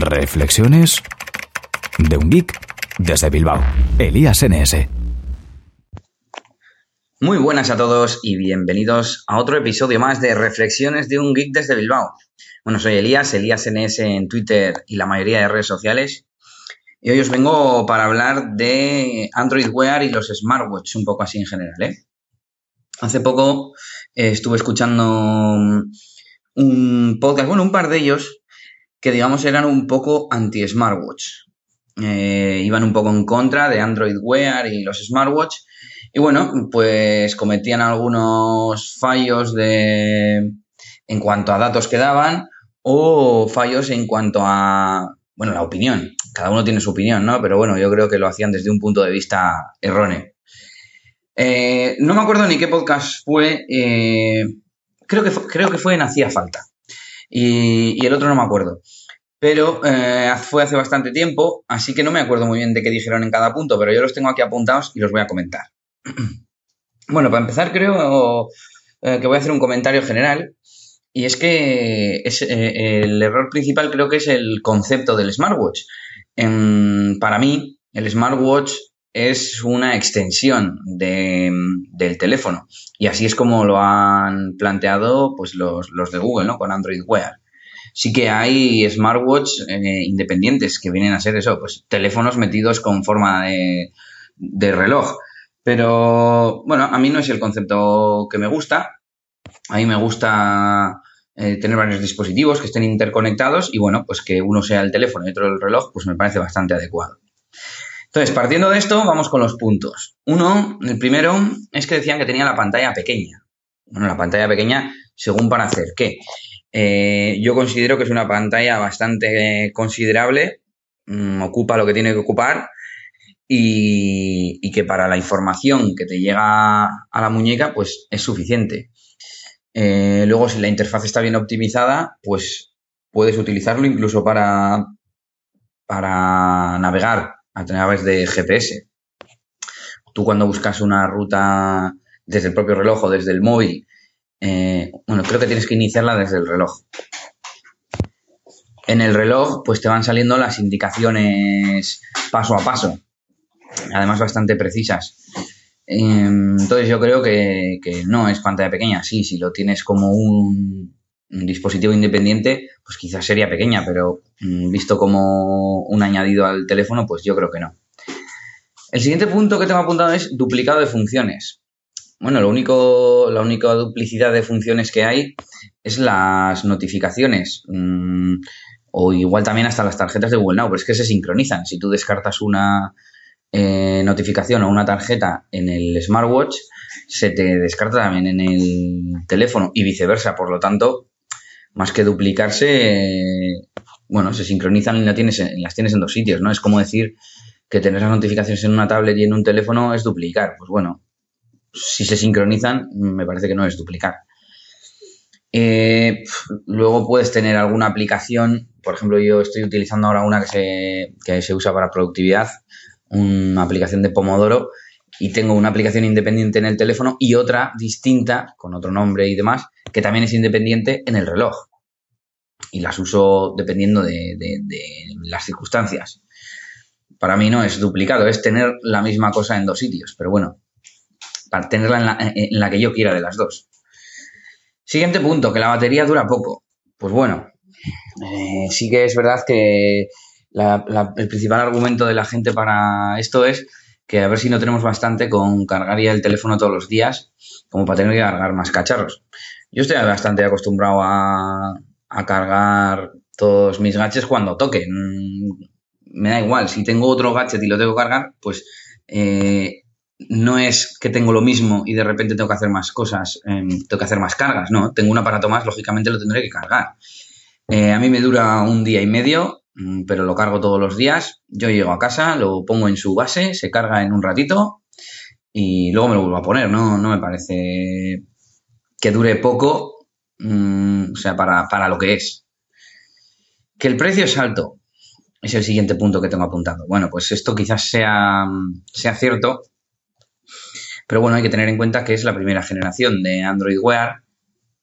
Reflexiones de un geek desde Bilbao. Elías NS. Muy buenas a todos y bienvenidos a otro episodio más de Reflexiones de un geek desde Bilbao. Bueno, soy Elías, Elías NS en Twitter y la mayoría de redes sociales. Y hoy os vengo para hablar de Android Wear y los smartwatches, un poco así en general. ¿eh? Hace poco eh, estuve escuchando un podcast, bueno, un par de ellos, que digamos eran un poco anti-smartwatch. Eh, iban un poco en contra de Android Wear y los smartwatch. Y bueno, pues cometían algunos fallos de en cuanto a datos que daban o fallos en cuanto a, bueno, la opinión. Cada uno tiene su opinión, ¿no? Pero bueno, yo creo que lo hacían desde un punto de vista erróneo. Eh, no me acuerdo ni qué podcast fue. Eh, creo, que fue, creo que fue en Hacía Falta. Y, el otro no me acuerdo pero eh, fue hace bastante tiempo, así que no me acuerdo muy bien de qué dijeron en cada punto, pero yo los tengo aquí apuntados y los voy a comentar. bueno, para empezar creo eh, que voy a hacer un comentario general y es que eh, el error principal creo que es el concepto del smartwatch. para mí, el smartwatch es una extensión del teléfono y así es como lo han planteado pues, los, los de Google, ¿no? Con Android Wear sí que hay smartwatch eh, independientes que vienen a ser eso, pues teléfonos metidos con forma de, reloj. Pero bueno, a mí no es el concepto que me gusta. A mí me gusta eh, tener varios dispositivos que estén interconectados y bueno, pues que uno sea el teléfono y otro el reloj, pues me parece bastante adecuado. Entonces, partiendo de esto, vamos con los puntos. Uno, el primero, es que decían que tenía la pantalla pequeña. Bueno, la pantalla pequeña, según para hacer qué. Eh, yo considero que es una pantalla bastante considerable, mm, ocupa lo que tiene que ocupar y, que para la información que te llega a la muñeca, pues es suficiente. Eh, luego, si la interfaz está bien optimizada, pues puedes utilizarlo incluso para, para navegar a través de GPS. Tú cuando buscas una ruta desde el propio reloj o desde el móvil eh, bueno, creo que tienes que iniciarla desde el reloj. En el reloj, pues te van saliendo las indicaciones paso a paso, además bastante precisas. Em, entonces yo creo que, no es pantalla pequeña. Sí, si lo tienes como un, dispositivo independiente, pues quizás sería pequeña, pero mm, visto como un añadido al teléfono, pues yo creo que no. El siguiente punto que tengo apuntado es duplicado de funciones. Bueno, lo único, la única duplicidad de funciones que hay es las notificaciones. Mm, o igual también hasta las tarjetas de Google Now, pero es que se sincronizan. Si tú descartas una eh, notificación o una tarjeta en el smartwatch, se te descarta también en el teléfono y viceversa. Por lo tanto, más que duplicarse, bueno, se sincronizan y las tienes, las tienes en dos sitios, ¿no? Es como decir que tener las notificaciones en una tablet y en un teléfono es duplicar. Pues bueno, si se sincronizan, me parece que no es duplicar. Eh, luego puedes tener alguna aplicación, por ejemplo, yo estoy utilizando ahora una que se, que se usa para productividad, una aplicación de Pomodoro, y tengo una aplicación independiente en el teléfono y otra distinta, con otro nombre y demás, que también es independiente en el reloj. Y las uso dependiendo de las circunstancias. Para mí no es duplicado, es tener la misma cosa en dos sitios, pero bueno, para tenerla en la, que yo quiera de las dos. Siguiente punto, que la batería dura poco. Pues bueno, eh, sí que es verdad que el principal argumento de la gente para esto es que a ver si no tenemos bastante con cargar ya el teléfono todos los días como para tener que cargar más cacharros. Yo estoy bastante acostumbrado a, cargar todos mis gadgets cuando toque. Mm, me da igual, si tengo otro gadget y lo tengo que cargar, pues eh, no es que tengo lo mismo y de repente tengo que hacer más cosas, em, tengo que hacer más cargas, no, tengo un aparato más, lógicamente lo tendré que cargar. Eh, a mí me dura un día y medio, pero lo cargo todos los días. Yo llego a casa, lo pongo en su base, se carga en un ratito y luego me lo vuelvo a poner, ¿no? No me parece que dure poco, mm, o sea, para, para lo que es. Que el precio es alto, es el siguiente punto que tengo apuntado. Bueno, pues esto quizás sea, sea cierto, pero bueno, hay que tener en cuenta que es la primera generación de Android Wear,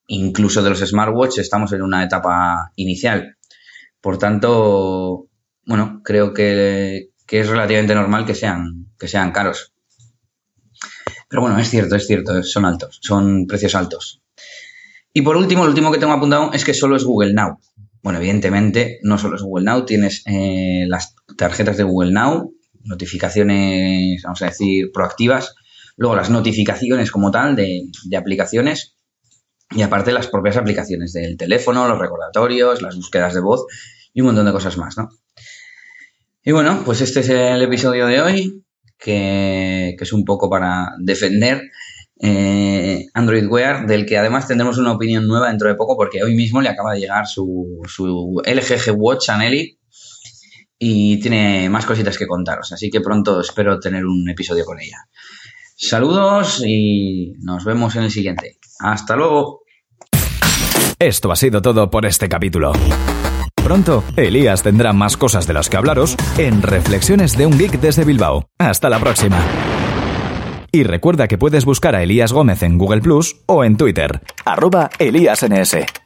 incluso de los smartwatches estamos en una etapa inicial. Por tanto, bueno, creo que, es relativamente normal que sean, que sean caros. Pero bueno, es cierto, es cierto, son altos, son precios altos. Y por último, lo último que tengo apuntado es que solo es Google Now. Bueno, evidentemente, no solo es Google Now, tienes eh, las tarjetas de Google Now, notificaciones, vamos a decir, proactivas, luego las notificaciones como tal de, de aplicaciones y aparte las propias aplicaciones del teléfono, los recordatorios, las búsquedas de voz y un montón de cosas más, ¿no? Y bueno, pues este es el episodio de hoy, que, es un poco para defender eh, Android Wear, del que además tendremos una opinión nueva dentro de poco, porque hoy mismo le acaba de llegar su, su LG Watch Anelli y tiene más cositas que contaros, así que pronto espero tener un episodio con ella. Saludos y nos vemos en el siguiente. Hasta luego. Esto ha sido todo por este capítulo. Pronto, Elías tendrá más cosas de las que hablaros en Reflexiones de un Geek desde Bilbao. Hasta la próxima. Y recuerda que puedes buscar a Elías Gómez en Google Plus o en Twitter, arroba ElíasNS.